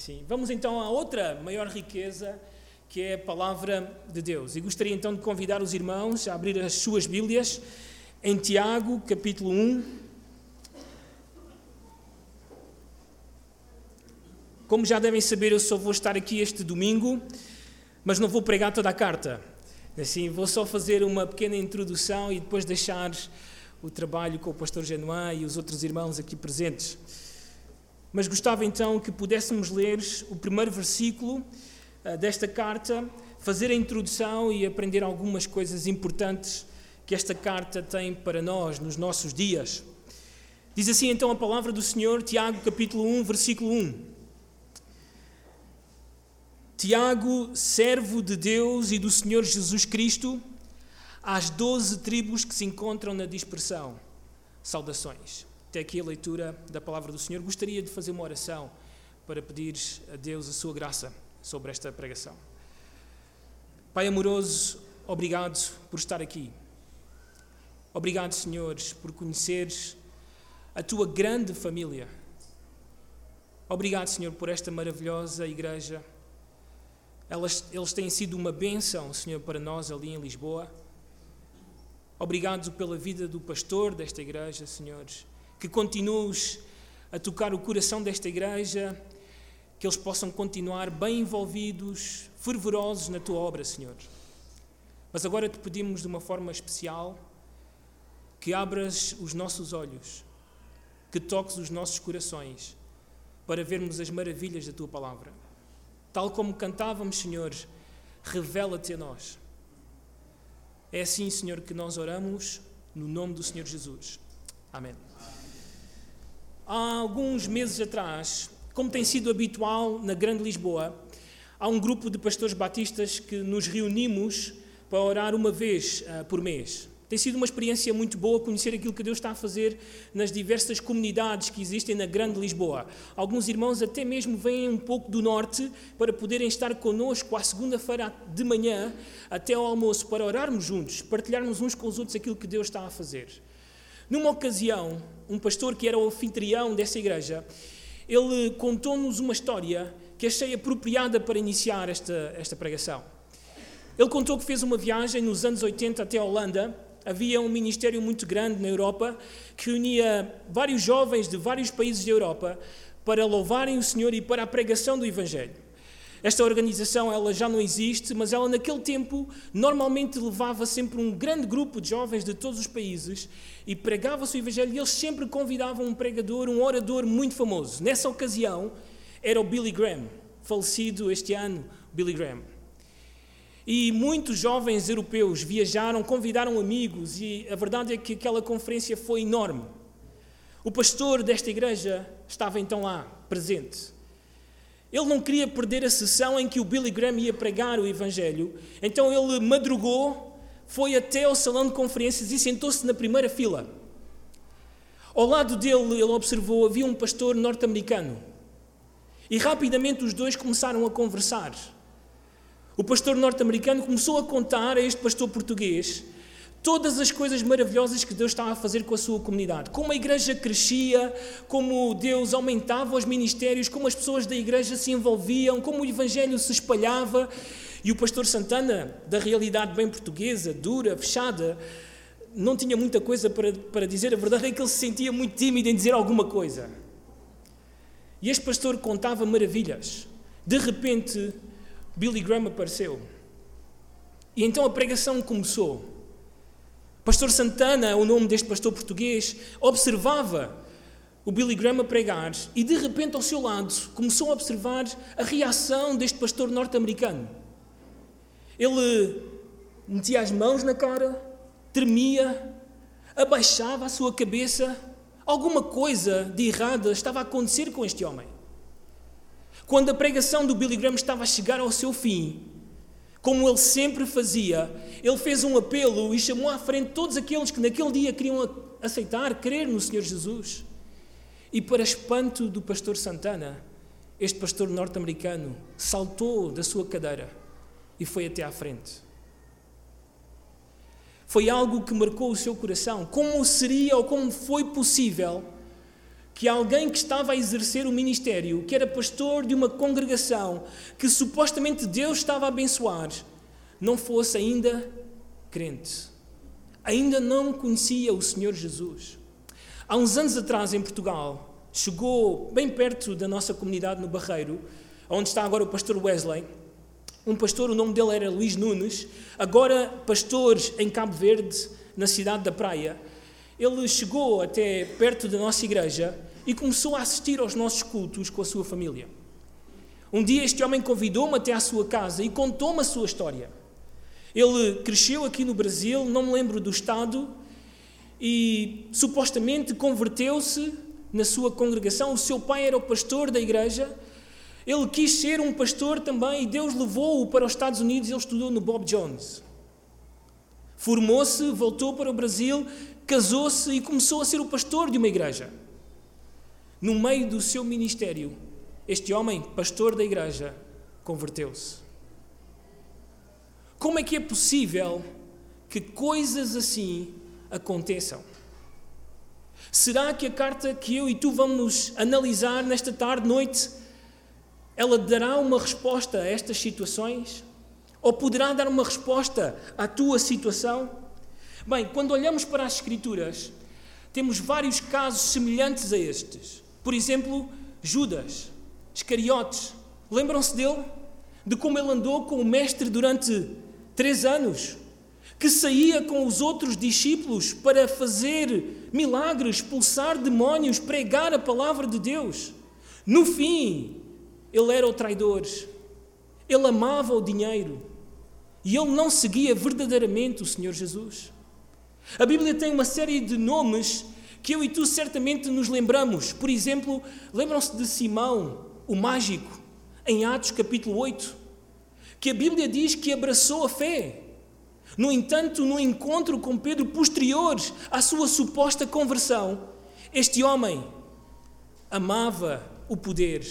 Assim, vamos então à outra maior riqueza, que é a palavra de Deus. E gostaria então de convidar os irmãos a abrir as suas Bíblias em Tiago, capítulo 1. Como já devem saber, eu só vou estar aqui este domingo, mas não vou pregar toda a carta. Assim, vou só fazer uma pequena introdução e depois deixar o trabalho com o pastor Genoa e os outros irmãos aqui presentes. Mas gostava então que pudéssemos ler o primeiro versículo uh, desta carta, fazer a introdução e aprender algumas coisas importantes que esta carta tem para nós nos nossos dias. Diz assim então a palavra do Senhor, Tiago capítulo 1, versículo 1. Tiago, servo de Deus e do Senhor Jesus Cristo, às doze tribos que se encontram na dispersão. Saudações até aqui a leitura da palavra do Senhor. Gostaria de fazer uma oração para pedir a Deus a sua graça sobre esta pregação. Pai amoroso, obrigado por estar aqui. Obrigado, Senhores, por conheceres a tua grande família. Obrigado, Senhor, por esta maravilhosa igreja. Elas, eles têm sido uma bênção, Senhor, para nós ali em Lisboa. Obrigado pela vida do pastor desta igreja, Senhores que continues a tocar o coração desta igreja, que eles possam continuar bem envolvidos, fervorosos na tua obra, Senhor. Mas agora te pedimos de uma forma especial que abras os nossos olhos, que toques os nossos corações para vermos as maravilhas da tua palavra. Tal como cantávamos, Senhor, revela-te a nós. É assim, Senhor, que nós oramos no nome do Senhor Jesus. Amém. Há alguns meses atrás, como tem sido habitual na Grande Lisboa, há um grupo de pastores batistas que nos reunimos para orar uma vez uh, por mês. Tem sido uma experiência muito boa conhecer aquilo que Deus está a fazer nas diversas comunidades que existem na Grande Lisboa. Alguns irmãos até mesmo vêm um pouco do norte para poderem estar connosco à segunda-feira de manhã até ao almoço para orarmos juntos, partilharmos uns com os outros aquilo que Deus está a fazer. Numa ocasião, um pastor que era o anfitrião dessa igreja, ele contou-nos uma história que achei apropriada para iniciar esta, esta pregação. Ele contou que fez uma viagem nos anos 80 até a Holanda. Havia um ministério muito grande na Europa que unia vários jovens de vários países da Europa para louvarem o Senhor e para a pregação do Evangelho. Esta organização ela já não existe, mas ela naquele tempo normalmente levava sempre um grande grupo de jovens de todos os países e pregava-se o Evangelho e eles sempre convidavam um pregador, um orador muito famoso. Nessa ocasião era o Billy Graham, falecido este ano, Billy Graham. E muitos jovens europeus viajaram, convidaram amigos e a verdade é que aquela conferência foi enorme. O pastor desta igreja estava então lá, presente. Ele não queria perder a sessão em que o Billy Graham ia pregar o Evangelho, então ele madrugou, foi até ao salão de conferências e sentou-se na primeira fila. Ao lado dele, ele observou, havia um pastor norte-americano. E rapidamente os dois começaram a conversar. O pastor norte-americano começou a contar a este pastor português todas as coisas maravilhosas que Deus estava a fazer com a sua comunidade. Como a igreja crescia, como Deus aumentava os ministérios, como as pessoas da igreja se envolviam, como o evangelho se espalhava. E o pastor Santana, da realidade bem portuguesa, dura, fechada, não tinha muita coisa para, para dizer. A verdade é que ele se sentia muito tímido em dizer alguma coisa. E este pastor contava maravilhas. De repente, Billy Graham apareceu. E então a pregação começou. Pastor Santana, o nome deste pastor português, observava o Billy Graham a pregar e de repente ao seu lado começou a observar a reação deste pastor norte-americano. Ele metia as mãos na cara, tremia, abaixava a sua cabeça. Alguma coisa de errada estava a acontecer com este homem. Quando a pregação do Billy Graham estava a chegar ao seu fim, como ele sempre fazia, ele fez um apelo e chamou à frente todos aqueles que naquele dia queriam aceitar, crer no Senhor Jesus. E para espanto do pastor Santana, este pastor norte-americano saltou da sua cadeira e foi até à frente. Foi algo que marcou o seu coração. Como seria ou como foi possível que alguém que estava a exercer o ministério, que era pastor de uma congregação que supostamente Deus estava a abençoar, não fosse ainda crente. Ainda não conhecia o Senhor Jesus. Há uns anos atrás, em Portugal, chegou bem perto da nossa comunidade no Barreiro, onde está agora o pastor Wesley. Um pastor, o nome dele era Luís Nunes, agora pastor em Cabo Verde, na cidade da Praia. Ele chegou até perto da nossa igreja e começou a assistir aos nossos cultos com a sua família. Um dia este homem convidou-me até à sua casa e contou-me a sua história. Ele cresceu aqui no Brasil, não me lembro do estado, e supostamente converteu-se na sua congregação. O seu pai era o pastor da igreja. Ele quis ser um pastor também e Deus levou-o para os Estados Unidos. Ele estudou no Bob Jones. Formou-se, voltou para o Brasil, casou-se e começou a ser o pastor de uma igreja. No meio do seu ministério, este homem, pastor da igreja, converteu-se. Como é que é possível que coisas assim aconteçam? Será que a carta que eu e tu vamos analisar nesta tarde, noite, ela dará uma resposta a estas situações? Ou poderá dar uma resposta à tua situação? Bem, quando olhamos para as Escrituras, temos vários casos semelhantes a estes. Por exemplo, Judas, Iscariotes. Lembram-se dele? De como ele andou com o Mestre durante três anos, que saía com os outros discípulos para fazer milagres, expulsar demónios, pregar a palavra de Deus. No fim, ele era o traidor, ele amava o dinheiro e ele não seguia verdadeiramente o Senhor Jesus. A Bíblia tem uma série de nomes que eu e tu certamente nos lembramos. Por exemplo, lembram-se de Simão, o mágico, em Atos capítulo 8 que a Bíblia diz que abraçou a fé. No entanto, no encontro com Pedro posterior à sua suposta conversão, este homem amava o poder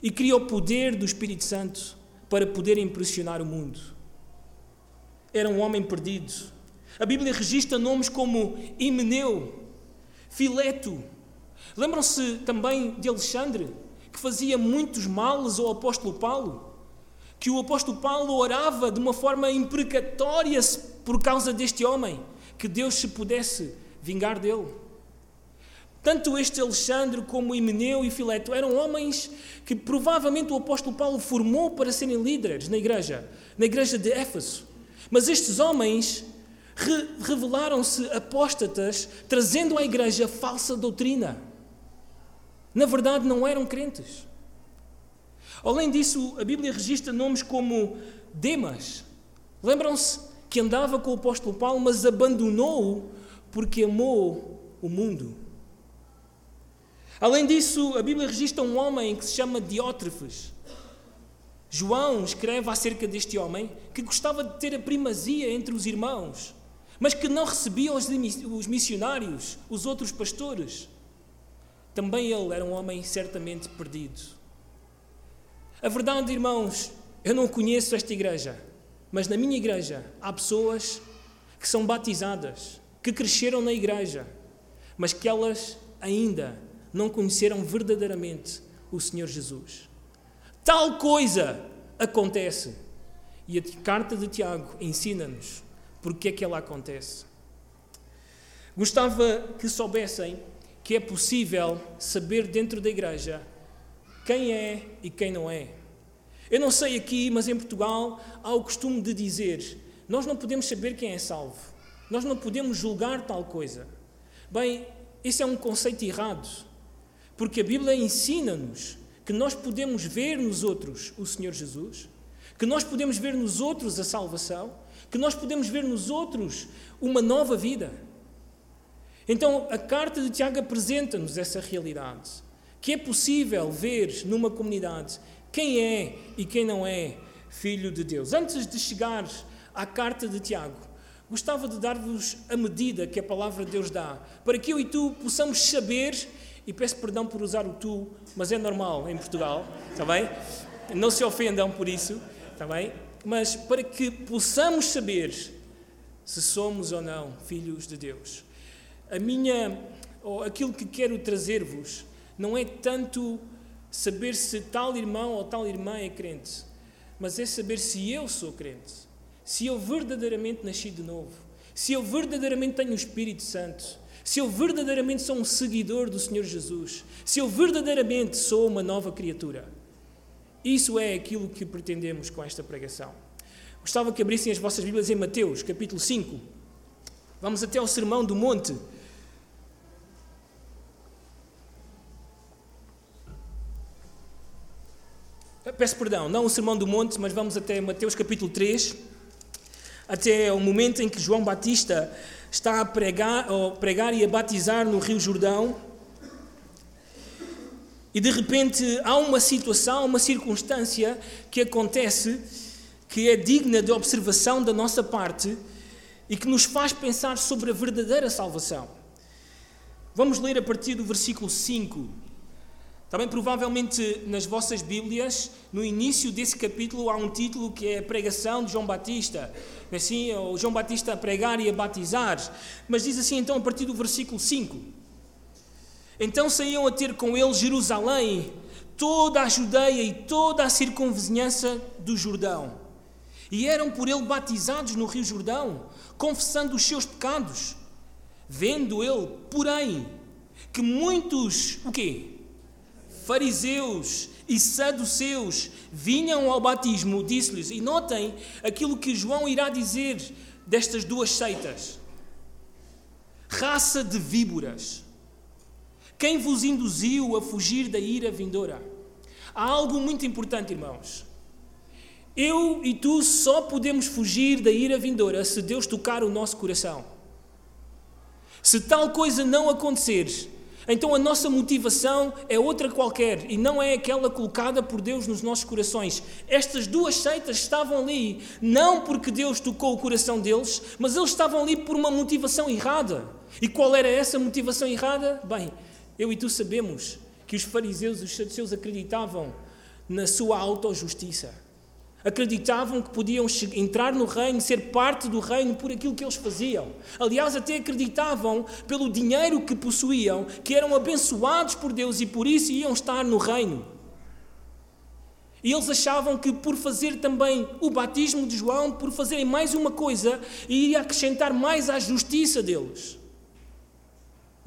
e queria o poder do Espírito Santo para poder impressionar o mundo. Era um homem perdido. A Bíblia registra nomes como Himeneu, Fileto. Lembram-se também de Alexandre, que fazia muitos males ao apóstolo Paulo? que o apóstolo Paulo orava de uma forma imprecatória por causa deste homem, que Deus se pudesse vingar dele. Tanto este Alexandre como Himeneu e Fileto eram homens que provavelmente o apóstolo Paulo formou para serem líderes na igreja, na igreja de Éfeso. Mas estes homens re revelaram-se apóstatas, trazendo à igreja falsa doutrina. Na verdade, não eram crentes. Além disso, a Bíblia registra nomes como Demas. Lembram-se que andava com o apóstolo Paulo, mas abandonou-o porque amou o mundo. Além disso, a Bíblia registra um homem que se chama Diótrefes. João escreve acerca deste homem que gostava de ter a primazia entre os irmãos, mas que não recebia os missionários, os outros pastores. Também ele era um homem certamente perdido. A verdade, irmãos, eu não conheço esta igreja, mas na minha igreja há pessoas que são batizadas, que cresceram na igreja, mas que elas ainda não conheceram verdadeiramente o Senhor Jesus. Tal coisa acontece. E a carta de Tiago ensina-nos porque é que ela acontece. Gostava que soubessem que é possível saber dentro da igreja quem é e quem não é. Eu não sei aqui, mas em Portugal há o costume de dizer: nós não podemos saber quem é salvo, nós não podemos julgar tal coisa. Bem, isso é um conceito errado, porque a Bíblia ensina-nos que nós podemos ver nos outros o Senhor Jesus, que nós podemos ver nos outros a salvação, que nós podemos ver nos outros uma nova vida. Então, a carta de Tiago apresenta-nos essa realidade que é possível ver numa comunidade quem é e quem não é filho de Deus. Antes de chegar à carta de Tiago, gostava de dar-vos a medida que a palavra de Deus dá, para que eu e tu possamos saber, e peço perdão por usar o tu, mas é normal em Portugal, está bem? Não se ofendam por isso, está bem? Mas para que possamos saber se somos ou não filhos de Deus. A minha, ou aquilo que quero trazer-vos não é tanto saber se tal irmão ou tal irmã é crente, mas é saber se eu sou crente, se eu verdadeiramente nasci de novo, se eu verdadeiramente tenho o Espírito Santo, se eu verdadeiramente sou um seguidor do Senhor Jesus, se eu verdadeiramente sou uma nova criatura. Isso é aquilo que pretendemos com esta pregação. Gostava que abrissem as vossas Bíblias em Mateus, capítulo 5. Vamos até ao Sermão do Monte. Peço perdão, não o Sermão do Monte, mas vamos até Mateus capítulo 3, até o momento em que João Batista está a pregar, a pregar e a batizar no Rio Jordão. E de repente há uma situação, uma circunstância que acontece que é digna de observação da nossa parte e que nos faz pensar sobre a verdadeira salvação. Vamos ler a partir do versículo 5 também, provavelmente, nas vossas Bíblias, no início desse capítulo, há um título que é a pregação de João Batista. Assim, o João Batista a pregar e a batizar. Mas diz assim, então, a partir do versículo 5: Então saíam a ter com ele Jerusalém, toda a Judeia e toda a circunvizinhança do Jordão. E eram por ele batizados no Rio Jordão, confessando os seus pecados. Vendo ele, porém, que muitos, o quê? fariseus e saduceus vinham ao batismo, disse-lhes, e notem aquilo que João irá dizer destas duas seitas: raça de víboras. Quem vos induziu a fugir da ira vindoura? Há algo muito importante, irmãos. Eu e tu só podemos fugir da ira vindoura se Deus tocar o nosso coração. Se tal coisa não acontecer, então a nossa motivação é outra qualquer e não é aquela colocada por Deus nos nossos corações. Estas duas seitas estavam ali não porque Deus tocou o coração deles, mas eles estavam ali por uma motivação errada. E qual era essa motivação errada? Bem, eu e tu sabemos que os fariseus e os saduceus acreditavam na sua autojustiça acreditavam que podiam entrar no reino, ser parte do reino por aquilo que eles faziam. Aliás, até acreditavam, pelo dinheiro que possuíam, que eram abençoados por Deus e por isso iam estar no reino. E eles achavam que por fazer também o batismo de João, por fazerem mais uma coisa, iria acrescentar mais à justiça deles.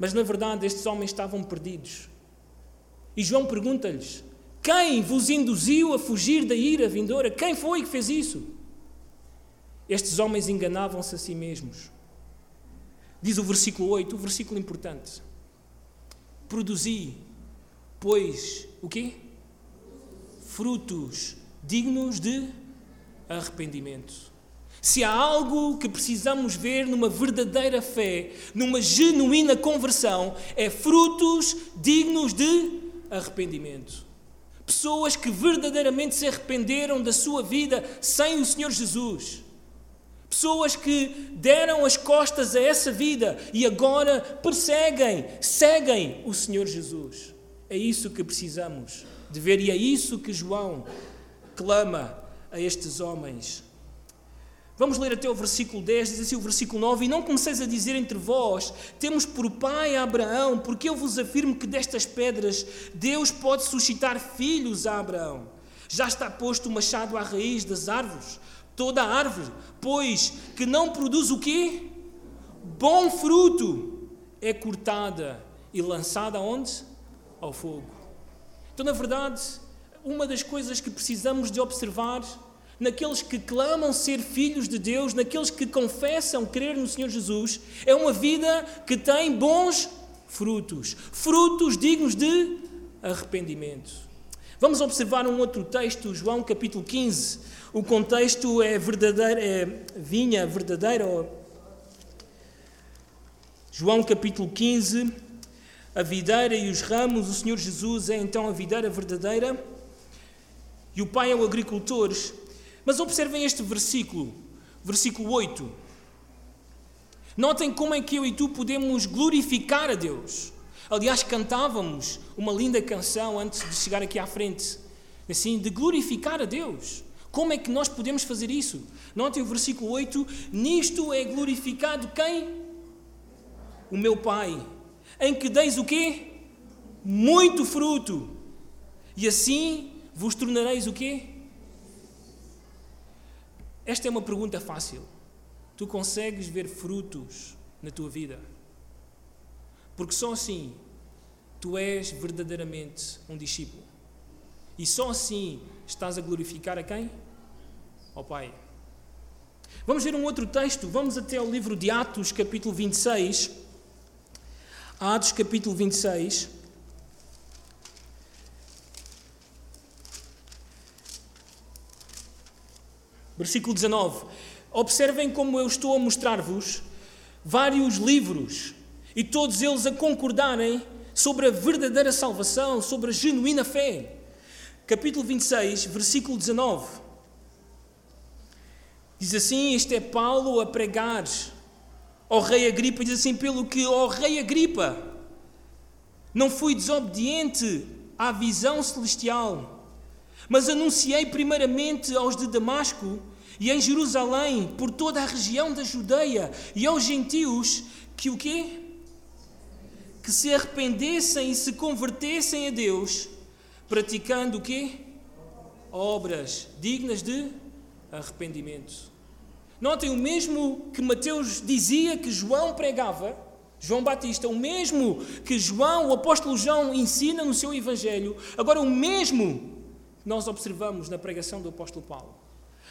Mas na verdade, estes homens estavam perdidos. E João pergunta-lhes: quem vos induziu a fugir da ira vindoura? Quem foi que fez isso? Estes homens enganavam-se a si mesmos. Diz o versículo 8, o versículo importante. Produzi, pois, o quê? Frutos dignos de arrependimento. Se há algo que precisamos ver numa verdadeira fé, numa genuína conversão, é frutos dignos de arrependimento. Pessoas que verdadeiramente se arrependeram da sua vida sem o Senhor Jesus. Pessoas que deram as costas a essa vida e agora perseguem, seguem o Senhor Jesus. É isso que precisamos de ver e é isso que João clama a estes homens. Vamos ler até o versículo 10, diz assim o versículo 9: E não comeceis a dizer entre vós: Temos por pai Abraão, porque eu vos afirmo que destas pedras Deus pode suscitar filhos a Abraão. Já está posto o machado à raiz das árvores. Toda árvore, pois, que não produz o quê? Bom fruto, é cortada e lançada onde? Ao fogo. Então, na verdade, uma das coisas que precisamos de observar naqueles que clamam ser filhos de Deus, naqueles que confessam crer no Senhor Jesus, é uma vida que tem bons frutos, frutos dignos de arrependimento. Vamos observar um outro texto, João capítulo 15. O contexto é verdadeira, é vinha verdadeira. João capítulo 15, a videira e os ramos, o Senhor Jesus é então a videira verdadeira e o Pai é o agricultor. Mas observem este versículo, versículo 8. Notem como é que eu e tu podemos glorificar a Deus. Aliás, cantávamos uma linda canção antes de chegar aqui à frente, assim, de glorificar a Deus. Como é que nós podemos fazer isso? Notem o versículo 8: Nisto é glorificado quem? O meu Pai. Em que deis o quê? muito fruto, e assim vos tornareis o quê? Esta é uma pergunta fácil. Tu consegues ver frutos na tua vida? Porque só assim tu és verdadeiramente um discípulo. E só assim estás a glorificar a quem? Ao Pai. Vamos ver um outro texto. Vamos até ao livro de Atos, capítulo 26. Atos, capítulo 26. Versículo 19. Observem como eu estou a mostrar-vos vários livros e todos eles a concordarem sobre a verdadeira salvação, sobre a genuína fé. Capítulo 26, versículo 19. Diz assim: Este é Paulo a pregar ao rei Agripa, diz assim: Pelo que, ó rei Agripa, não fui desobediente à visão celestial, mas anunciei primeiramente aos de Damasco e em Jerusalém, por toda a região da Judeia e aos gentios, que o quê? que se arrependessem e se convertessem a Deus, praticando o quê? Obras dignas de arrependimento. Notem o mesmo que Mateus dizia que João pregava, João Batista, o mesmo que João, o apóstolo João, ensina no seu Evangelho, agora o mesmo que nós observamos na pregação do apóstolo Paulo.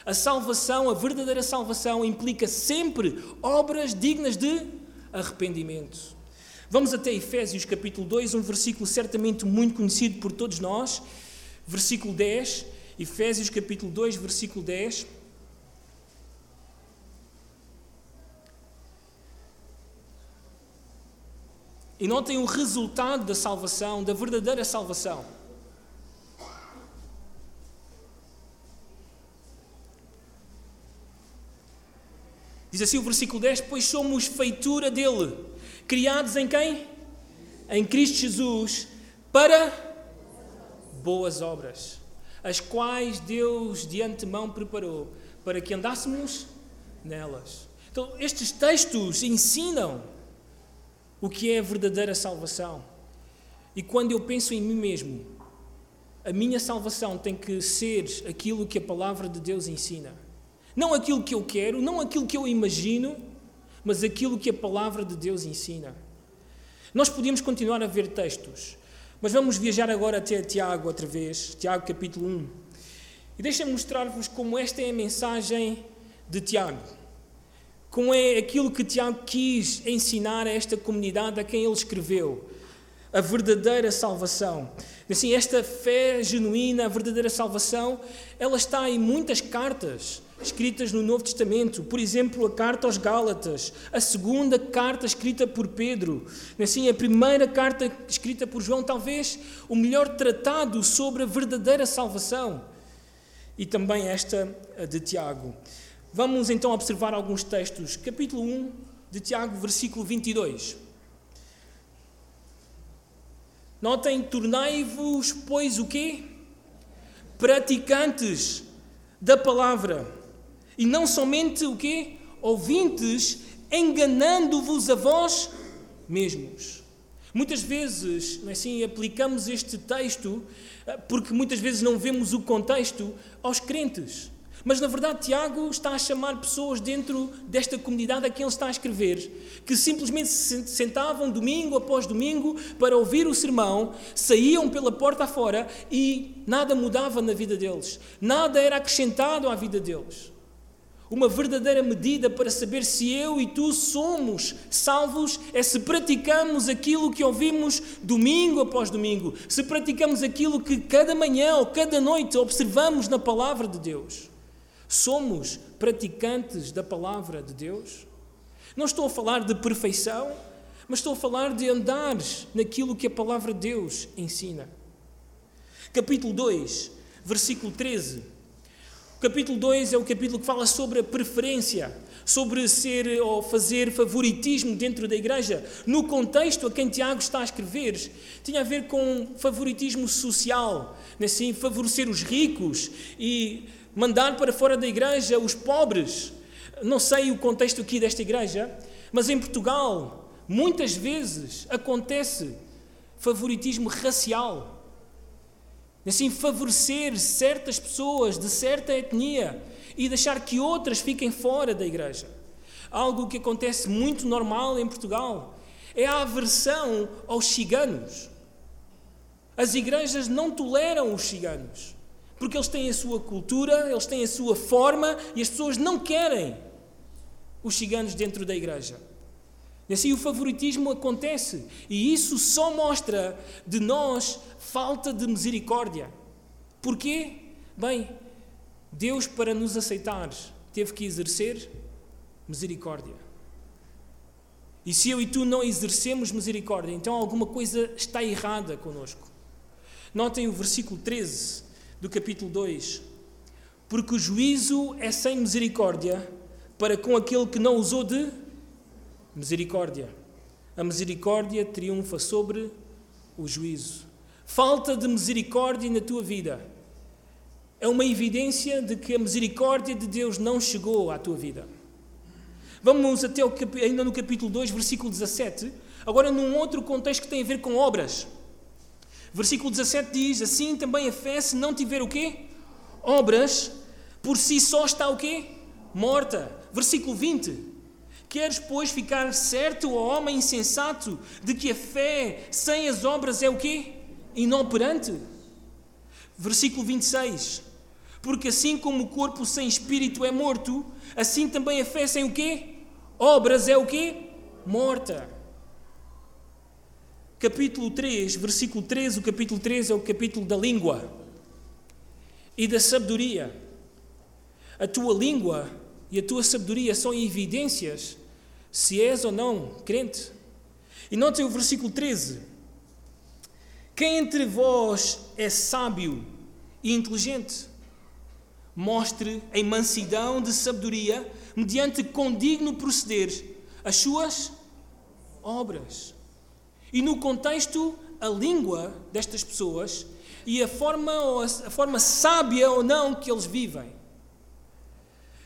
A salvação, a verdadeira salvação, implica sempre obras dignas de arrependimento. Vamos até Efésios capítulo 2, um versículo certamente muito conhecido por todos nós, versículo 10. Efésios capítulo 2, versículo 10. E notem o resultado da salvação, da verdadeira salvação. Diz assim o versículo 10: Pois somos feitura dele criados em quem? Em Cristo Jesus, para boas obras, as quais Deus de antemão preparou para que andássemos nelas. Então, estes textos ensinam o que é a verdadeira salvação. E quando eu penso em mim mesmo, a minha salvação tem que ser aquilo que a palavra de Deus ensina. Não aquilo que eu quero, não aquilo que eu imagino, mas aquilo que a palavra de Deus ensina. Nós podíamos continuar a ver textos, mas vamos viajar agora até Tiago outra vez, Tiago capítulo 1. E deixem-me mostrar-vos como esta é a mensagem de Tiago. Como é aquilo que Tiago quis ensinar a esta comunidade a quem ele escreveu. A verdadeira salvação. Assim, esta fé genuína, a verdadeira salvação, ela está em muitas cartas escritas no Novo Testamento, por exemplo, a carta aos Gálatas, a segunda carta escrita por Pedro, assim, a primeira carta escrita por João, talvez o melhor tratado sobre a verdadeira salvação, e também esta de Tiago. Vamos então observar alguns textos. Capítulo 1 de Tiago, versículo 22. Notem, tornai-vos, pois, o quê? Praticantes da palavra e não somente o quê? Ouvintes, enganando-vos a vós mesmos. Muitas vezes, não é assim, aplicamos este texto eh, porque muitas vezes não vemos o contexto aos crentes. Mas na verdade, Tiago está a chamar pessoas dentro desta comunidade a quem ele está a escrever, que simplesmente se sentavam domingo após domingo para ouvir o sermão, saíam pela porta afora e nada mudava na vida deles, nada era acrescentado à vida deles uma verdadeira medida para saber se eu e tu somos salvos é se praticamos aquilo que ouvimos domingo após domingo, se praticamos aquilo que cada manhã ou cada noite observamos na palavra de Deus. Somos praticantes da palavra de Deus? Não estou a falar de perfeição, mas estou a falar de andar naquilo que a palavra de Deus ensina. Capítulo 2, versículo 13 o capítulo 2 é o capítulo que fala sobre a preferência, sobre ser ou fazer favoritismo dentro da igreja. No contexto a quem Tiago está a escrever, tinha a ver com favoritismo social, assim, favorecer os ricos e mandar para fora da igreja os pobres. Não sei o contexto aqui desta igreja, mas em Portugal, muitas vezes acontece favoritismo racial. Assim, favorecer certas pessoas de certa etnia e deixar que outras fiquem fora da igreja. Algo que acontece muito normal em Portugal é a aversão aos ciganos. As igrejas não toleram os ciganos, porque eles têm a sua cultura, eles têm a sua forma e as pessoas não querem os ciganos dentro da igreja. E assim o favoritismo acontece. E isso só mostra de nós falta de misericórdia. Porquê? Bem, Deus, para nos aceitar, teve que exercer misericórdia. E se eu e tu não exercemos misericórdia, então alguma coisa está errada conosco. Notem o versículo 13 do capítulo 2. Porque o juízo é sem misericórdia para com aquele que não usou de Misericórdia. A misericórdia triunfa sobre o juízo. Falta de misericórdia na tua vida é uma evidência de que a misericórdia de Deus não chegou à tua vida. Vamos até o, ainda no capítulo 2, versículo 17, agora num outro contexto que tem a ver com obras. Versículo 17 diz: Assim também a fé, se não tiver o quê? Obras, por si só está o quê? Morta. Versículo 20: Queres, pois, ficar certo, ó homem insensato, de que a fé sem as obras é o quê? Inoperante. Versículo 26. Porque assim como o corpo sem espírito é morto, assim também a fé sem o quê? Obras é o quê? Morta. Capítulo 3, versículo 13, o capítulo 3 é o capítulo da língua e da sabedoria. A tua língua e a tua sabedoria são evidências se és ou não crente. E notem o versículo 13: Quem entre vós é sábio e inteligente? Mostre em mansidão de sabedoria, mediante condigno proceder, as suas obras. E no contexto, a língua destas pessoas e a forma, a forma sábia ou não que eles vivem.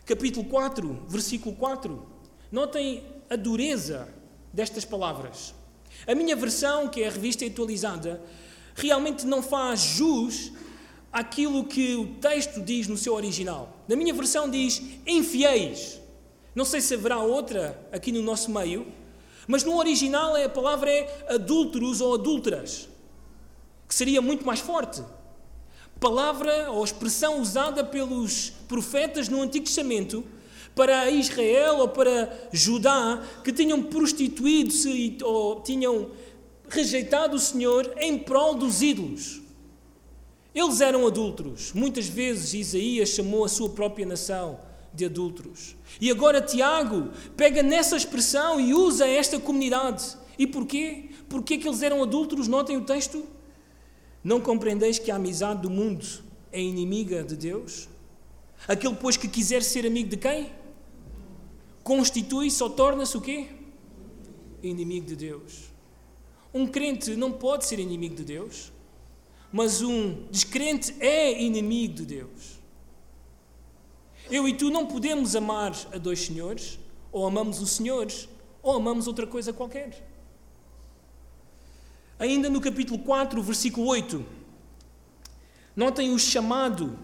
Capítulo 4, versículo 4. Notem a dureza destas palavras. A minha versão, que é a revista atualizada, realmente não faz jus àquilo que o texto diz no seu original. Na minha versão diz infiéis. Não sei se haverá outra aqui no nosso meio, mas no original a palavra é adúlteros ou adúlteras, que seria muito mais forte. Palavra ou expressão usada pelos profetas no Antigo Testamento para Israel ou para Judá que tinham prostituído-se ou tinham rejeitado o Senhor em prol dos ídolos. Eles eram adúlteros. Muitas vezes Isaías chamou a sua própria nação de adúlteros. E agora Tiago pega nessa expressão e usa esta comunidade. E porquê? Porquê que eles eram adúlteros? Notem o texto. Não compreendeis que a amizade do mundo é inimiga de Deus? Aquele, pois, que quiser ser amigo de quem? constitui-se ou torna-se o quê? Inimigo de Deus. Um crente não pode ser inimigo de Deus, mas um descrente é inimigo de Deus. Eu e tu não podemos amar a dois senhores, ou amamos o Senhor, ou amamos outra coisa qualquer. Ainda no capítulo 4, versículo 8, notem o chamado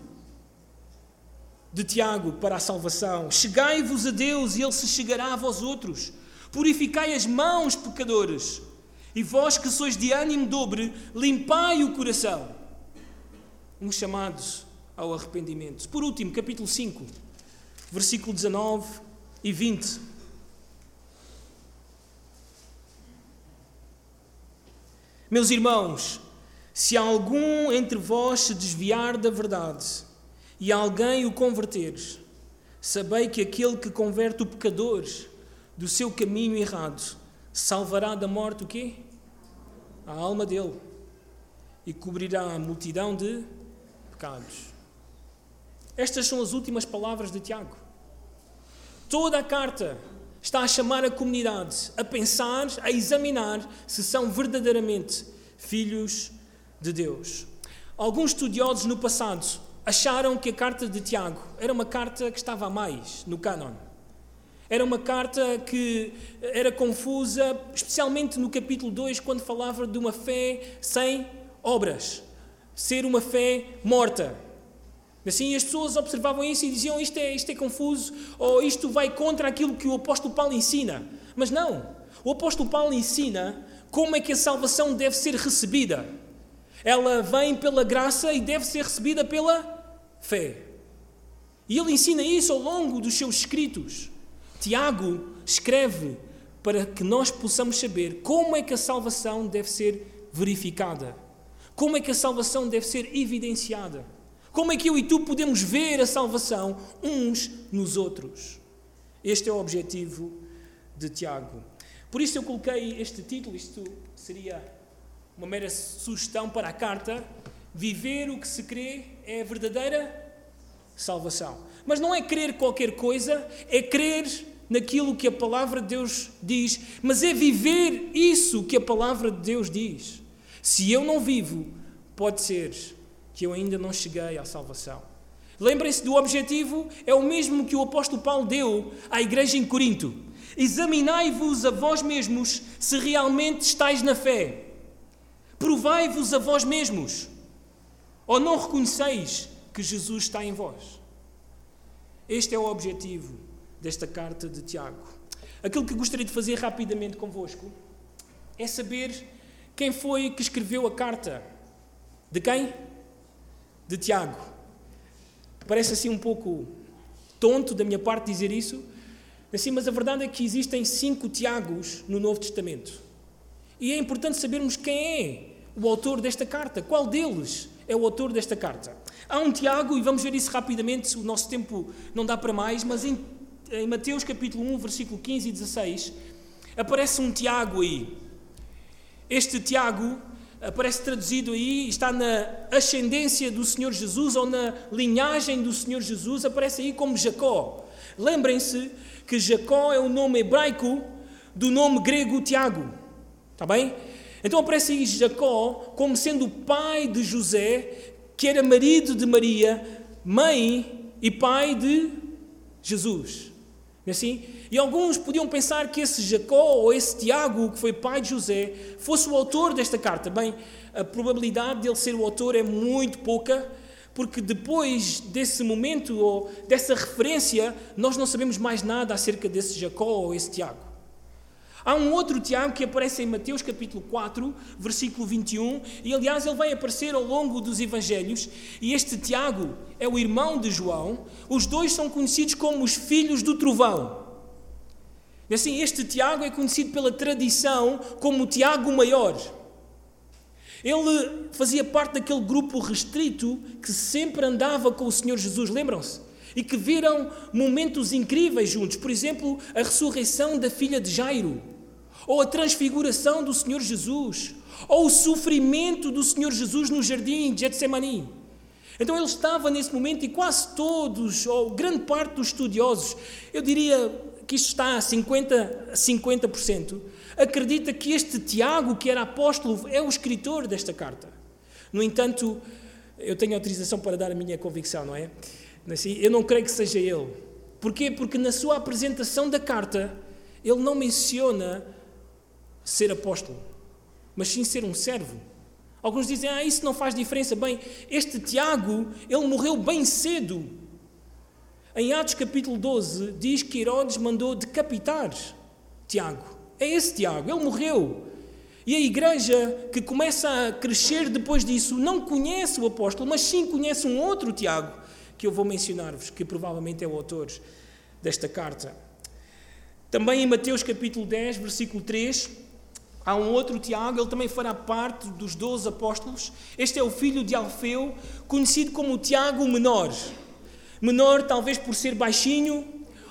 de Tiago para a salvação. Chegai-vos a Deus e Ele se chegará a vós outros. Purificai as mãos, pecadores. E vós que sois de ânimo dobre, limpai o coração. Um chamado ao arrependimento. Por último, capítulo 5, versículo 19 e 20. Meus irmãos, se algum entre vós se desviar da verdade, e alguém o converteres, sabei que aquele que converte o pecador do seu caminho errado salvará da morte o quê? A alma dele e cobrirá a multidão de pecados. Estas são as últimas palavras de Tiago. Toda a carta está a chamar a comunidade a pensar, a examinar se são verdadeiramente filhos de Deus. Alguns estudiosos no passado acharam que a carta de Tiago era uma carta que estava a mais no cânon. Era uma carta que era confusa, especialmente no capítulo 2, quando falava de uma fé sem obras, ser uma fé morta. Assim, as pessoas observavam isso e diziam: isto é, isto é confuso, ou isto vai contra aquilo que o apóstolo Paulo ensina. Mas não. O apóstolo Paulo ensina como é que a salvação deve ser recebida. Ela vem pela graça e deve ser recebida pela fé. E ele ensina isso ao longo dos seus escritos. Tiago escreve para que nós possamos saber como é que a salvação deve ser verificada, como é que a salvação deve ser evidenciada, como é que eu e tu podemos ver a salvação uns nos outros. Este é o objetivo de Tiago. Por isso eu coloquei este título, isto seria uma mera sugestão para a carta. Viver o que se crê é a verdadeira salvação. Mas não é crer qualquer coisa, é crer naquilo que a palavra de Deus diz, mas é viver isso que a palavra de Deus diz. Se eu não vivo, pode ser que eu ainda não cheguei à salvação. Lembrem-se do objetivo, é o mesmo que o apóstolo Paulo deu à igreja em Corinto. Examinai-vos a vós mesmos se realmente estáis na fé. Provai-vos a vós mesmos. Ou não reconheceis que Jesus está em vós? Este é o objetivo desta carta de Tiago. Aquilo que gostaria de fazer rapidamente convosco é saber quem foi que escreveu a carta. De quem? De Tiago. Parece assim um pouco tonto da minha parte dizer isso, assim, mas a verdade é que existem cinco Tiagos no Novo Testamento. E é importante sabermos quem é o autor desta carta, qual deles é o autor desta carta. Há um Tiago, e vamos ver isso rapidamente, o nosso tempo não dá para mais, mas em em Mateus capítulo 1, versículo 15 e 16, aparece um Tiago aí. Este Tiago aparece traduzido aí, está na ascendência do Senhor Jesus ou na linhagem do Senhor Jesus, aparece aí como Jacó. Lembrem-se que Jacó é o nome hebraico do nome grego Tiago. Está bem? Então aparece aí Jacó como sendo o pai de José, que era marido de Maria, mãe e pai de Jesus. É assim? E alguns podiam pensar que esse Jacó ou esse Tiago, que foi pai de José, fosse o autor desta carta. Bem, a probabilidade dele ser o autor é muito pouca, porque depois desse momento ou dessa referência, nós não sabemos mais nada acerca desse Jacó ou esse Tiago. Há um outro Tiago que aparece em Mateus capítulo 4, versículo 21, e aliás ele vai aparecer ao longo dos evangelhos, e este Tiago é o irmão de João. Os dois são conhecidos como os filhos do trovão. E assim, este Tiago é conhecido pela tradição como Tiago Maior. Ele fazia parte daquele grupo restrito que sempre andava com o Senhor Jesus, lembram-se? E que viram momentos incríveis juntos. Por exemplo, a ressurreição da filha de Jairo, ou a transfiguração do Senhor Jesus, ou o sofrimento do Senhor Jesus no jardim de Getsemani. Então ele estava nesse momento e quase todos, ou grande parte dos estudiosos, eu diria que está a 50%, 50% acredita que este Tiago, que era apóstolo, é o escritor desta carta. No entanto, eu tenho autorização para dar a minha convicção, não é? Eu não creio que seja ele. Porquê? Porque na sua apresentação da carta, ele não menciona ser apóstolo, mas sim ser um servo. Alguns dizem, ah, isso não faz diferença. Bem, este Tiago, ele morreu bem cedo. Em Atos capítulo 12, diz que Herodes mandou decapitar Tiago. É esse Tiago, ele morreu. E a igreja que começa a crescer depois disso não conhece o apóstolo, mas sim conhece um outro Tiago, que eu vou mencionar-vos, que provavelmente é o autor desta carta. Também em Mateus capítulo 10, versículo 3, Há um outro Tiago, ele também fará parte dos doze apóstolos. Este é o filho de Alfeu, conhecido como Tiago Menor. Menor, talvez por ser baixinho,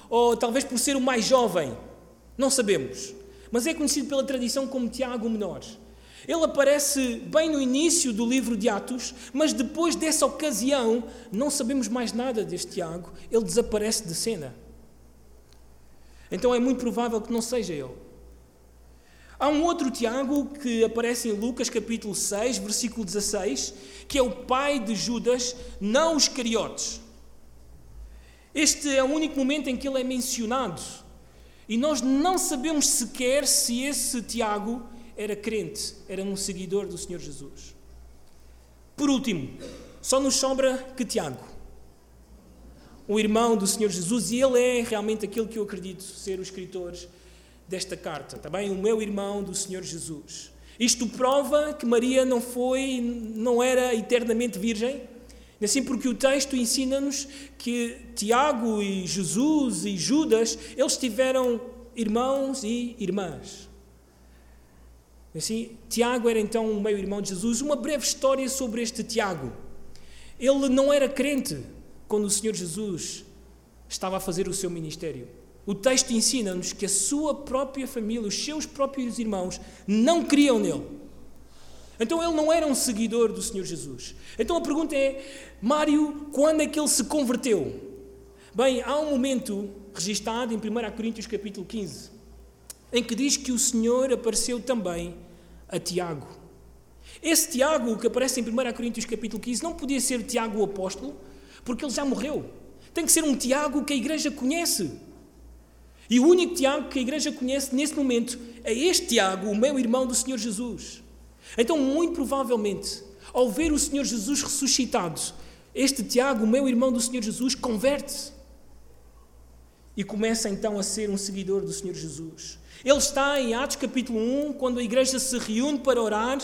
ou talvez por ser o mais jovem. Não sabemos. Mas é conhecido pela tradição como Tiago Menor. Ele aparece bem no início do livro de Atos, mas depois dessa ocasião não sabemos mais nada deste Tiago. Ele desaparece de cena. Então é muito provável que não seja ele. Há um outro Tiago que aparece em Lucas capítulo 6, versículo 16, que é o pai de Judas, não os cariotes. Este é o único momento em que ele é mencionado E nós não sabemos sequer se esse Tiago era crente, era um seguidor do Senhor Jesus. Por último, só nos sobra que Tiago, um irmão do Senhor Jesus, e ele é realmente aquele que eu acredito ser o escritor desta carta, também tá o meu irmão do Senhor Jesus. Isto prova que Maria não foi, não era eternamente virgem, assim porque o texto ensina-nos que Tiago e Jesus e Judas, eles tiveram irmãos e irmãs. Assim, Tiago era então o meio-irmão de Jesus. Uma breve história sobre este Tiago. Ele não era crente quando o Senhor Jesus estava a fazer o seu ministério. O texto ensina-nos que a sua própria família, os seus próprios irmãos, não criam nele. Então ele não era um seguidor do Senhor Jesus. Então a pergunta é: Mário, quando é que ele se converteu? Bem, há um momento registado em 1 Coríntios capítulo 15, em que diz que o Senhor apareceu também a Tiago. Esse Tiago que aparece em 1 Coríntios capítulo 15 não podia ser Tiago o apóstolo, porque ele já morreu. Tem que ser um Tiago que a igreja conhece. E o único Tiago que a igreja conhece nesse momento é este Tiago, o meu irmão do Senhor Jesus. Então, muito provavelmente, ao ver o Senhor Jesus ressuscitado, este Tiago, meu irmão do Senhor Jesus, converte-se e começa então a ser um seguidor do Senhor Jesus. Ele está em Atos capítulo 1, quando a igreja se reúne para orar.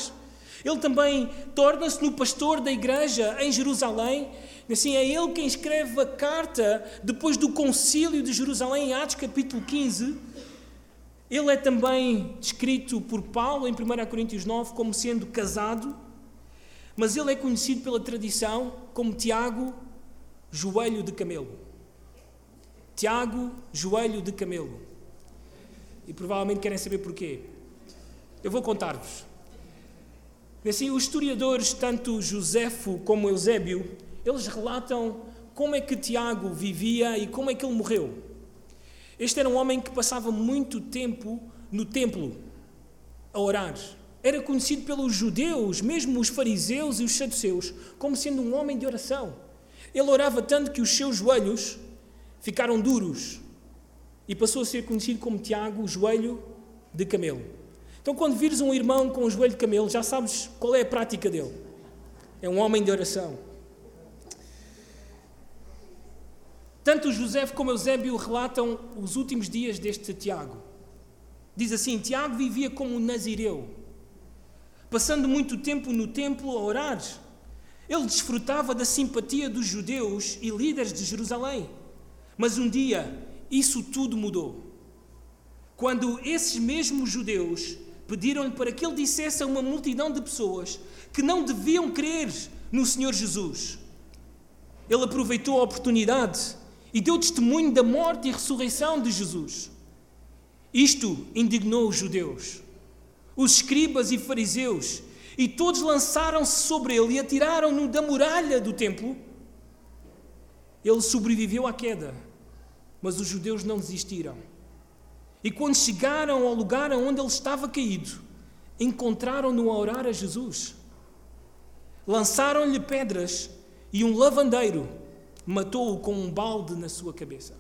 Ele também torna-se no pastor da igreja em Jerusalém Assim, é ele quem escreve a carta depois do concílio de Jerusalém, em Atos capítulo 15. Ele é também descrito por Paulo em 1 Coríntios 9 como sendo casado, mas ele é conhecido pela tradição como Tiago, joelho de camelo. Tiago, joelho de camelo. E provavelmente querem saber porquê. Eu vou contar-vos. Assim, os historiadores, tanto Josefo como Eusébio, eles relatam como é que Tiago vivia e como é que ele morreu. Este era um homem que passava muito tempo no templo a orar. Era conhecido pelos judeus, mesmo os fariseus e os saduceus, como sendo um homem de oração. Ele orava tanto que os seus joelhos ficaram duros e passou a ser conhecido como Tiago, o joelho de camelo. Então, quando vires um irmão com o joelho de camelo, já sabes qual é a prática dele. É um homem de oração. Tanto José como Eusébio relatam os últimos dias deste Tiago. Diz assim: Tiago vivia como um nazireu, passando muito tempo no templo a orar. Ele desfrutava da simpatia dos judeus e líderes de Jerusalém. Mas um dia isso tudo mudou. Quando esses mesmos judeus pediram-lhe para que ele dissesse a uma multidão de pessoas que não deviam crer no Senhor Jesus, ele aproveitou a oportunidade e deu testemunho da morte e ressurreição de Jesus. Isto indignou os judeus, os escribas e fariseus, e todos lançaram-se sobre ele e atiraram-no da muralha do templo. Ele sobreviveu à queda, mas os judeus não desistiram. E quando chegaram ao lugar onde ele estava caído, encontraram-no a orar a Jesus. Lançaram-lhe pedras e um lavandeiro matou-o com um balde na sua cabeça.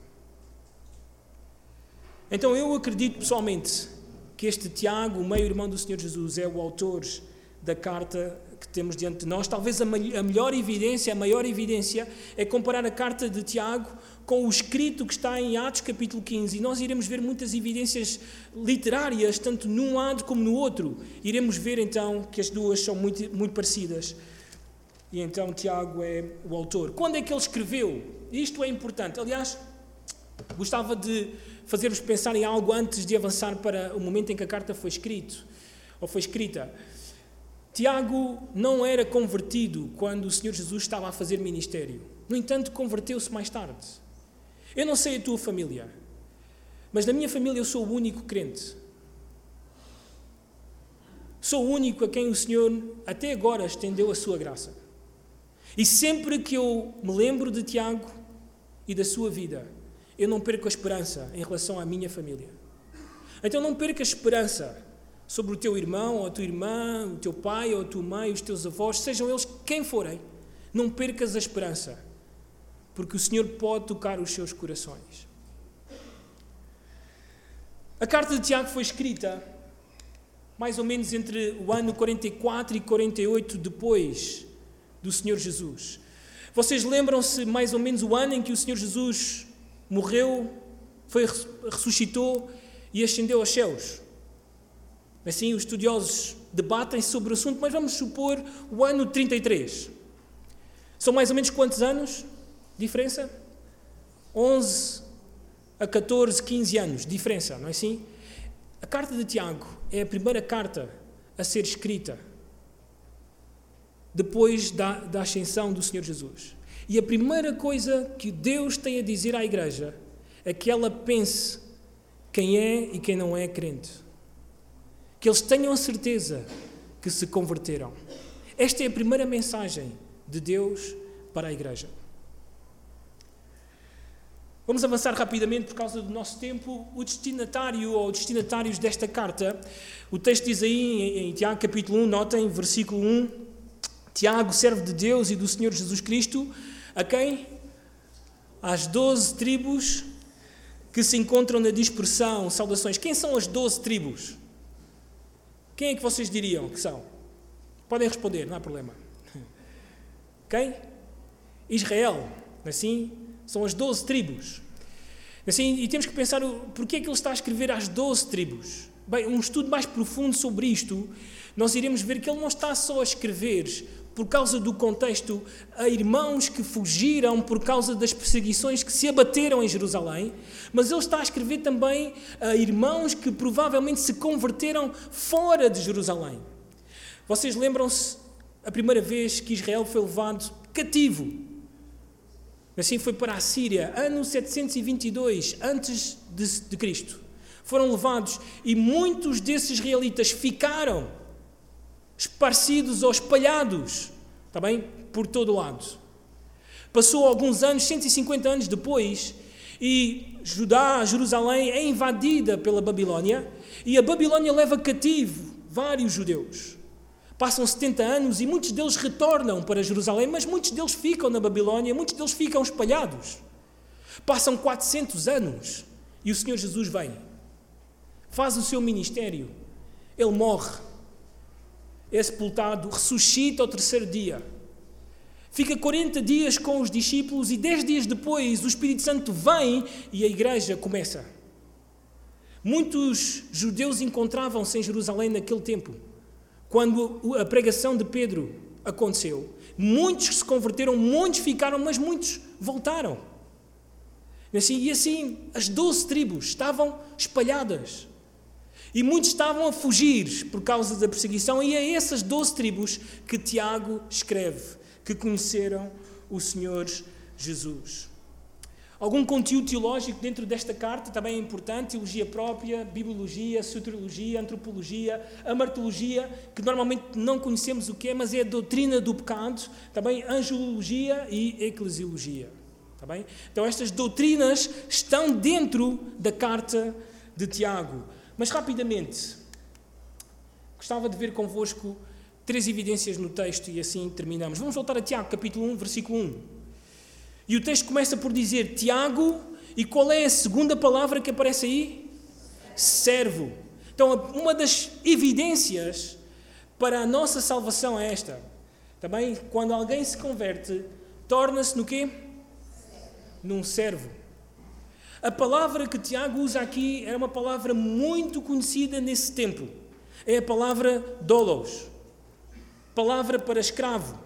Então eu acredito pessoalmente que este Tiago, o meio-irmão do Senhor Jesus, é o autor da carta que temos diante de nós. Talvez a, melhor evidência, a maior evidência, é comparar a carta de Tiago com o escrito que está em Atos capítulo 15. E nós iremos ver muitas evidências literárias, tanto num lado como no outro. Iremos ver então que as duas são muito, muito parecidas. E então Tiago é o autor. Quando é que ele escreveu? Isto é importante. Aliás, gostava de fazer-vos pensar em algo antes de avançar para o momento em que a carta foi escrita ou foi escrita. Tiago não era convertido quando o Senhor Jesus estava a fazer ministério. No entanto, converteu-se mais tarde. Eu não sei a tua família, mas na minha família eu sou o único crente. Sou o único a quem o Senhor até agora estendeu a sua graça. E sempre que eu me lembro de Tiago e da sua vida, eu não perco a esperança em relação à minha família. Então não perca a esperança sobre o teu irmão ou a tua irmã, o teu pai ou a tua mãe, os teus avós, sejam eles quem forem. Não percas a esperança, porque o Senhor pode tocar os seus corações. A carta de Tiago foi escrita mais ou menos entre o ano 44 e 48 depois do Senhor Jesus. Vocês lembram-se mais ou menos o ano em que o Senhor Jesus morreu, foi ressuscitou e ascendeu aos céus? Assim, os estudiosos debatem sobre o assunto, mas vamos supor o ano 33. São mais ou menos quantos anos? Diferença? 11 a 14, 15 anos. Diferença, não é assim? A carta de Tiago é a primeira carta a ser escrita depois da, da ascensão do Senhor Jesus. E a primeira coisa que Deus tem a dizer à igreja é que ela pense quem é e quem não é crente que eles tenham a certeza que se converteram. Esta é a primeira mensagem de Deus para a igreja. Vamos avançar rapidamente por causa do nosso tempo. O destinatário ou destinatários desta carta, o texto diz aí em Tiago capítulo 1, notem, versículo 1, Tiago, servo de Deus e do Senhor Jesus Cristo, a quem? Às doze tribos que se encontram na dispersão, saudações. Quem são as doze tribos? Quem é que vocês diriam que são? Podem responder, não há problema. Quem? Israel. Assim, são as doze tribos. Assim, e temos que pensar porquê é que ele está a escrever às doze tribos. Bem, um estudo mais profundo sobre isto, nós iremos ver que ele não está só a escrever por causa do contexto, a irmãos que fugiram por causa das perseguições que se abateram em Jerusalém, mas ele está a escrever também a irmãos que provavelmente se converteram fora de Jerusalém. Vocês lembram-se a primeira vez que Israel foi levado cativo? Assim foi para a Síria, ano 722 antes de, Cristo. Foram levados e muitos desses israelitas ficaram esparcidos ou espalhados, está bem? Por todo o lado. Passou alguns anos, 150 anos depois, e Judá, Jerusalém, é invadida pela Babilônia, e a Babilônia leva cativo vários judeus. Passam 70 anos e muitos deles retornam para Jerusalém, mas muitos deles ficam na Babilônia, muitos deles ficam espalhados. Passam 400 anos e o Senhor Jesus vem, faz o seu ministério, ele morre sepultado, ressuscita ao terceiro dia. Fica 40 dias com os discípulos e 10 dias depois o Espírito Santo vem e a igreja começa. Muitos judeus encontravam-se em Jerusalém naquele tempo, quando a pregação de Pedro aconteceu. Muitos se converteram, muitos ficaram, mas muitos voltaram. e assim, as doze tribos estavam espalhadas. E muitos estavam a fugir por causa da perseguição, e é essas doze tribos que Tiago escreve, que conheceram o Senhor Jesus. Algum conteúdo teológico dentro desta carta também é importante: teologia própria, bibliologia, soteriologia, antropologia, amartologia, que normalmente não conhecemos o que é, mas é a doutrina do pecado, também angelologia e eclesiologia. Está bem? Então, estas doutrinas estão dentro da carta de Tiago. Mas rapidamente, gostava de ver convosco três evidências no texto e assim terminamos. Vamos voltar a Tiago, capítulo 1, versículo 1. E o texto começa por dizer Tiago, e qual é a segunda palavra que aparece aí? Servo. Então, uma das evidências para a nossa salvação é esta. Também, quando alguém se converte, torna-se no quê? Num servo. A palavra que Tiago usa aqui é uma palavra muito conhecida nesse tempo. É a palavra dolos. Palavra para escravo.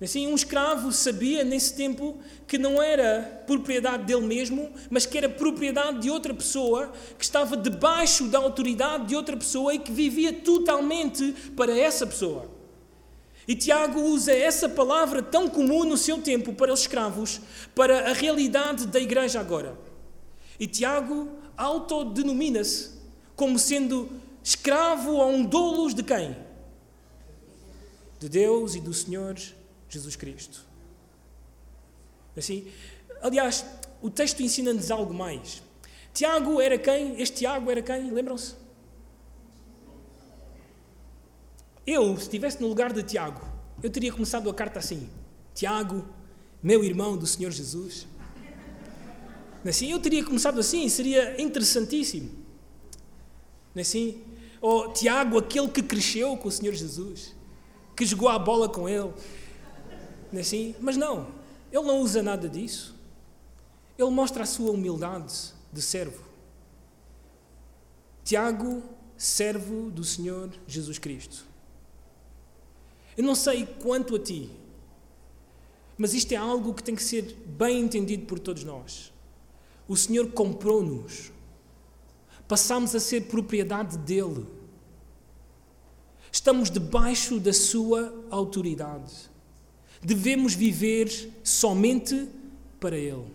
Assim, um escravo sabia nesse tempo que não era propriedade dele mesmo, mas que era propriedade de outra pessoa, que estava debaixo da autoridade de outra pessoa e que vivia totalmente para essa pessoa. E Tiago usa essa palavra tão comum no seu tempo para os escravos, para a realidade da igreja agora. E Tiago autodenomina-se como sendo escravo a um dolos de quem? De Deus e do Senhor Jesus Cristo. Assim, aliás, o texto ensina-nos algo mais. Tiago era quem? Este Tiago era quem? Lembram-se? Eu, se estivesse no lugar de Tiago, eu teria começado a carta assim: Tiago, meu irmão do Senhor Jesus. Assim, eu teria começado assim, seria interessantíssimo. Assim, ou Tiago, aquele que cresceu com o Senhor Jesus, que jogou a bola com ele. Assim, mas não, ele não usa nada disso. Ele mostra a sua humildade de servo. Tiago, servo do Senhor Jesus Cristo. Eu não sei quanto a ti, mas isto é algo que tem que ser bem entendido por todos nós. O Senhor comprou-nos. Passamos a ser propriedade dele. Estamos debaixo da sua autoridade. Devemos viver somente para ele.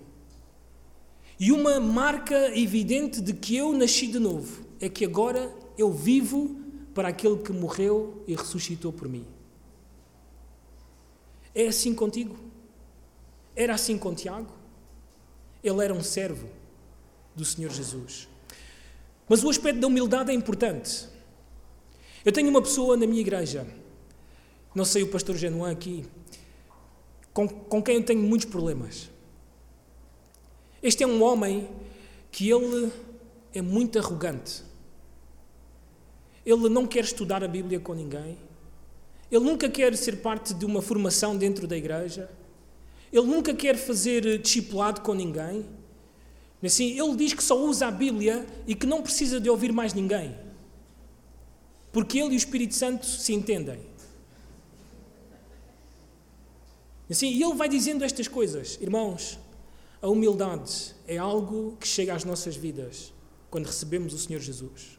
E uma marca evidente de que eu nasci de novo é que agora eu vivo para aquele que morreu e ressuscitou por mim. É assim contigo? Era assim com Tiago? Ele era um servo do Senhor Jesus. Mas o aspecto da humildade é importante. Eu tenho uma pessoa na minha igreja, não sei o pastor Genuan aqui, com, com quem eu tenho muitos problemas. Este é um homem que ele é muito arrogante. Ele não quer estudar a Bíblia com ninguém. Ele nunca quer ser parte de uma formação dentro da igreja. Ele nunca quer fazer discipulado com ninguém. Assim, ele diz que só usa a Bíblia e que não precisa de ouvir mais ninguém. Porque ele e o Espírito Santo se entendem. Assim, e ele vai dizendo estas coisas. Irmãos, a humildade é algo que chega às nossas vidas quando recebemos o Senhor Jesus.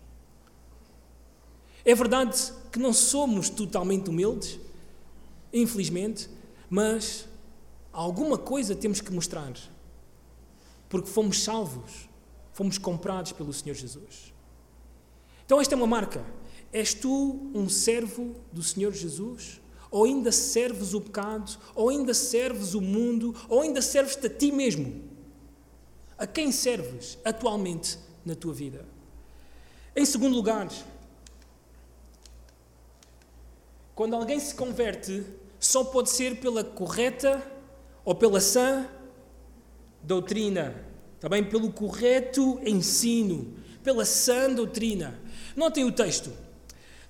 É verdade que não somos totalmente humildes, infelizmente, mas alguma coisa temos que mostrar. Porque fomos salvos, fomos comprados pelo Senhor Jesus. Então, esta é uma marca. És tu um servo do Senhor Jesus? Ou ainda serves o pecado? Ou ainda serves o mundo? Ou ainda serves-te a ti mesmo? A quem serves atualmente na tua vida? Em segundo lugar, quando alguém se converte, só pode ser pela correta ou pela sã doutrina, também pelo correto ensino, pela sã doutrina. Notem o texto.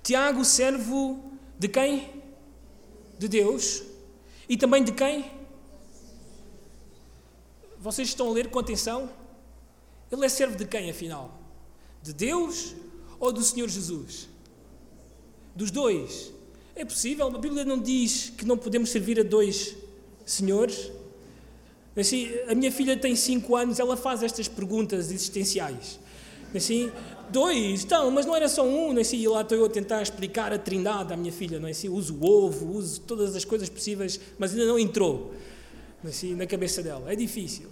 Tiago, servo de quem? De Deus. E também de quem? Vocês estão a ler com atenção? Ele é servo de quem, afinal? De Deus ou do Senhor Jesus? Dos dois. É possível? A Bíblia não diz que não podemos servir a dois senhores? Assim, a minha filha tem 5 anos, ela faz estas perguntas existenciais. Assim, dois, então, mas não era só um, assim, e lá estou eu a tentar explicar a trindade à minha filha, não é assim, uso o ovo, uso todas as coisas possíveis, mas ainda não entrou, assim, na cabeça dela, é difícil.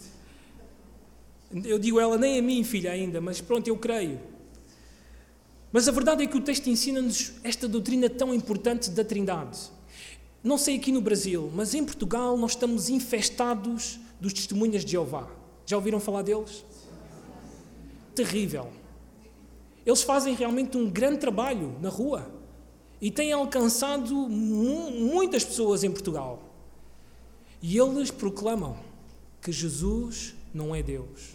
Eu digo ela, nem a mim, filha, ainda, mas pronto, eu creio. Mas a verdade é que o texto ensina-nos esta doutrina tão importante da Trindade. Não sei aqui no Brasil, mas em Portugal nós estamos infestados dos testemunhas de Jeová. Já ouviram falar deles? Terrível. Eles fazem realmente um grande trabalho na rua e têm alcançado muitas pessoas em Portugal. E eles proclamam que Jesus não é Deus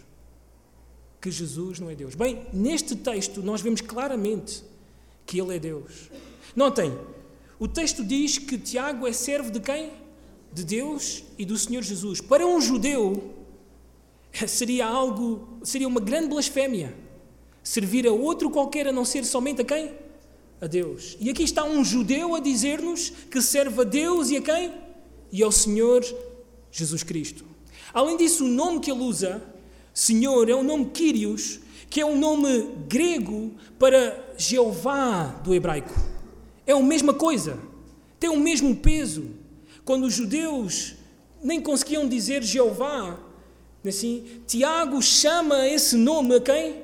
que Jesus não é Deus. Bem, neste texto nós vemos claramente que Ele é Deus. Notem, o texto diz que Tiago é servo de quem? De Deus e do Senhor Jesus. Para um judeu, seria algo, seria uma grande blasfémia servir a outro qualquer a não ser somente a quem? A Deus. E aqui está um judeu a dizer-nos que serve a Deus e a quem? E ao Senhor Jesus Cristo. Além disso, o nome que ele usa Senhor é o nome Kyrios, que é um nome grego para Jeová do hebraico. É a mesma coisa, tem o mesmo peso. Quando os judeus nem conseguiam dizer Jeová, assim, Tiago chama esse nome a quem?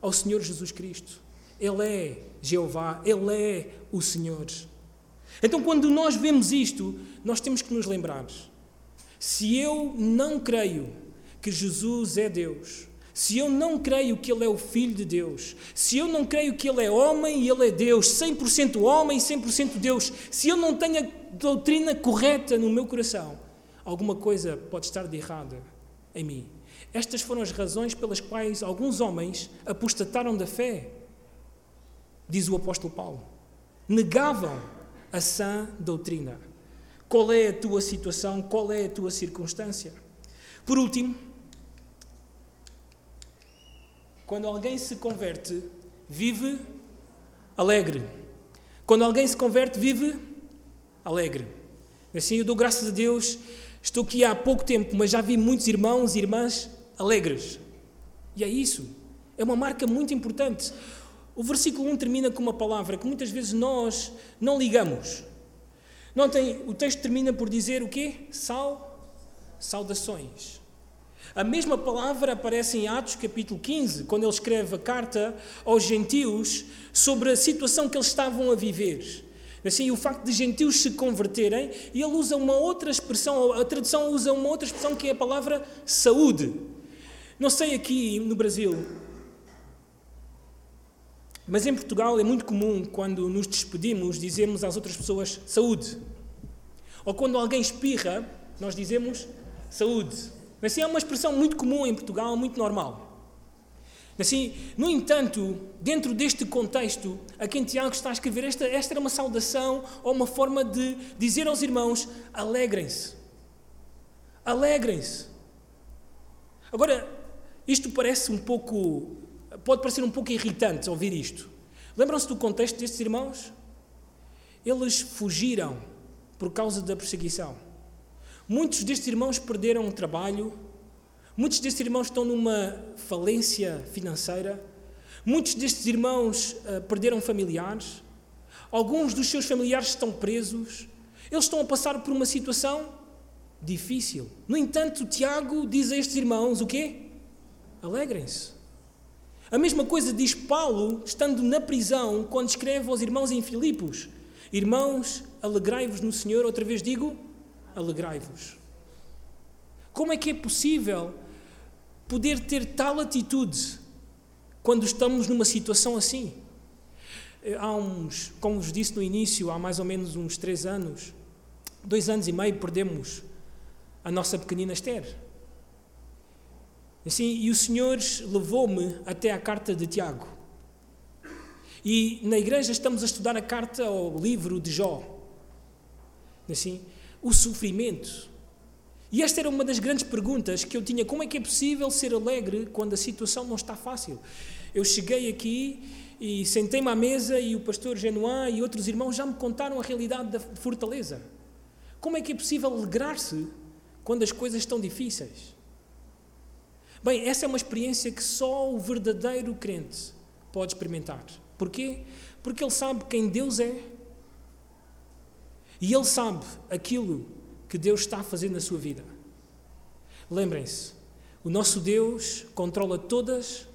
Ao Senhor Jesus Cristo. Ele é Jeová, Ele é o Senhor. Então, quando nós vemos isto, nós temos que nos lembrar: se eu não creio que Jesus é Deus, se eu não creio que Ele é o Filho de Deus, se eu não creio que Ele é homem e Ele é Deus, 100% homem e 100% Deus, se eu não tenho a doutrina correta no meu coração, alguma coisa pode estar de errada em mim. Estas foram as razões pelas quais alguns homens apostataram da fé, diz o apóstolo Paulo. Negavam a sã doutrina. Qual é a tua situação? Qual é a tua circunstância? Por último, quando alguém se converte, vive alegre. Quando alguém se converte, vive alegre. Assim, eu dou graças a Deus. Estou aqui há pouco tempo, mas já vi muitos irmãos e irmãs alegres. E é isso. É uma marca muito importante. O versículo 1 termina com uma palavra que muitas vezes nós não ligamos. Notem, o texto termina por dizer o quê? Sal, saudações. A mesma palavra aparece em Atos capítulo 15, quando ele escreve a carta aos gentios sobre a situação que eles estavam a viver. Assim, o facto de gentios se converterem, e ele usa uma outra expressão, a tradução usa uma outra expressão que é a palavra saúde. Não sei aqui no Brasil, mas em Portugal é muito comum, quando nos despedimos, dizermos às outras pessoas saúde. Ou quando alguém espirra, nós dizemos saúde. Assim, é uma expressão muito comum em Portugal, muito normal. Assim, no entanto, dentro deste contexto, a quem Tiago está a escrever, esta, esta era uma saudação ou uma forma de dizer aos irmãos: alegrem-se. Alegrem-se. Agora, isto parece um pouco. pode parecer um pouco irritante ouvir isto. Lembram-se do contexto destes irmãos? Eles fugiram por causa da perseguição. Muitos destes irmãos perderam o trabalho, muitos destes irmãos estão numa falência financeira, muitos destes irmãos uh, perderam familiares, alguns dos seus familiares estão presos, eles estão a passar por uma situação difícil. No entanto, Tiago diz a estes irmãos o quê? Alegrem-se. A mesma coisa diz Paulo, estando na prisão, quando escreve aos irmãos em Filipos: Irmãos, alegrai-vos no Senhor, outra vez digo, alegrai-vos. Como é que é possível poder ter tal atitude quando estamos numa situação assim? Há uns, como vos disse no início, há mais ou menos uns três anos, dois anos e meio, perdemos a nossa pequenina Esther. Assim, e o Senhor levou-me até à carta de Tiago. E na igreja estamos a estudar a carta ao livro de Jó. Assim, o sofrimento. E esta era uma das grandes perguntas que eu tinha: como é que é possível ser alegre quando a situação não está fácil? Eu cheguei aqui e sentei-me à mesa e o pastor Genoa e outros irmãos já me contaram a realidade da fortaleza. Como é que é possível alegrar-se quando as coisas estão difíceis? Bem, essa é uma experiência que só o verdadeiro crente pode experimentar. Porquê? Porque ele sabe quem Deus é e ele sabe aquilo que Deus está a fazer na sua vida. Lembrem-se, o nosso Deus controla todas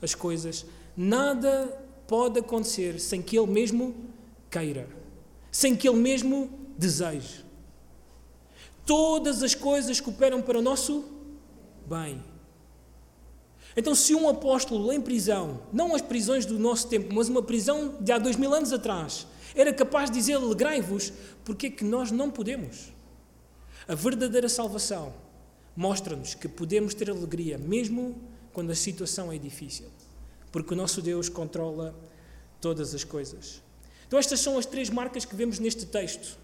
as coisas, nada pode acontecer sem que Ele mesmo queira, sem que Ele mesmo deseje. Todas as coisas cooperam para o nosso bem. Então, se um apóstolo em prisão, não as prisões do nosso tempo, mas uma prisão de há dois mil anos atrás, era capaz de dizer: alegrai-vos, porque é que nós não podemos? A verdadeira salvação mostra-nos que podemos ter alegria também quando a situação é difícil, porque o nosso Deus controla todas as coisas. Então, estas são as três marcas que vemos neste texto.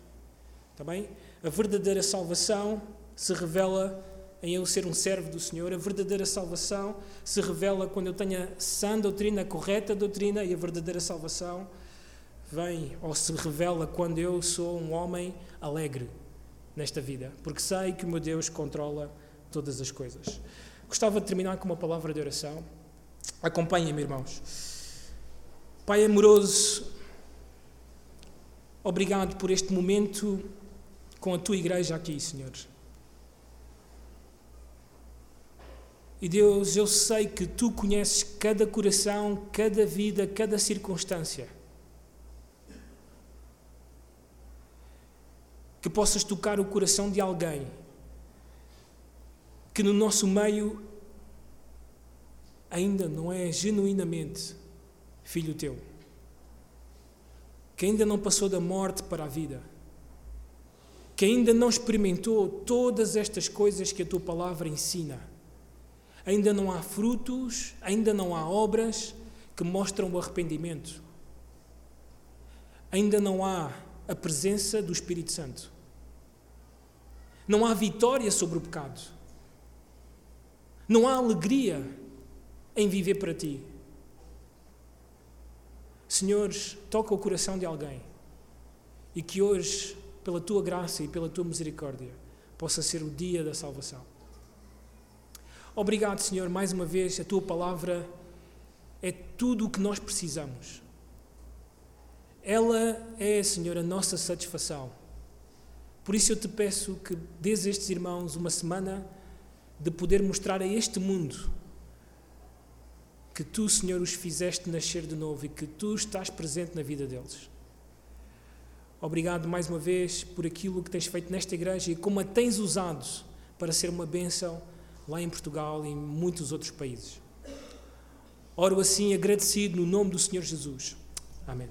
Está bem? A verdadeira salvação se revela em eu ser um servo do Senhor. A verdadeira salvação se revela quando eu tenho a sã doutrina, a correta doutrina, e a verdadeira salvação vem ou se revela quando eu sou um homem alegre nesta vida, porque sei que o meu Deus controla todas as coisas. Gostava de terminar com uma palavra de oração. Acompanhem-me, irmãos. Pai amoroso, obrigado por este momento com a tua igreja aqui, Senhor. E Deus, eu sei que tu conheces cada coração, cada vida, cada circunstância. Que possas tocar o coração de alguém que no nosso meio ainda não é genuinamente filho teu, que ainda não passou da morte para a vida, que ainda não experimentou todas estas coisas que a tua palavra ensina. ainda não há frutos, ainda não há obras que mostram o arrependimento. Ainda não há a presença do Espírito Santo. Não há vitória sobre o pecado. Não há alegria em viver para ti. Senhores, toca o coração de alguém e que hoje, pela tua graça e pela tua misericórdia, possa ser o dia da salvação. Obrigado, Senhor, mais uma vez, a tua palavra é tudo o que nós precisamos. Ela é, Senhor, a nossa satisfação. Por isso eu te peço que dês a estes irmãos uma semana de poder mostrar a este mundo que tu, Senhor, os fizeste nascer de novo e que tu estás presente na vida deles. Obrigado mais uma vez por aquilo que tens feito nesta igreja e como a tens usado para ser uma bênção lá em Portugal e em muitos outros países. Oro assim agradecido no nome do Senhor Jesus. Amém.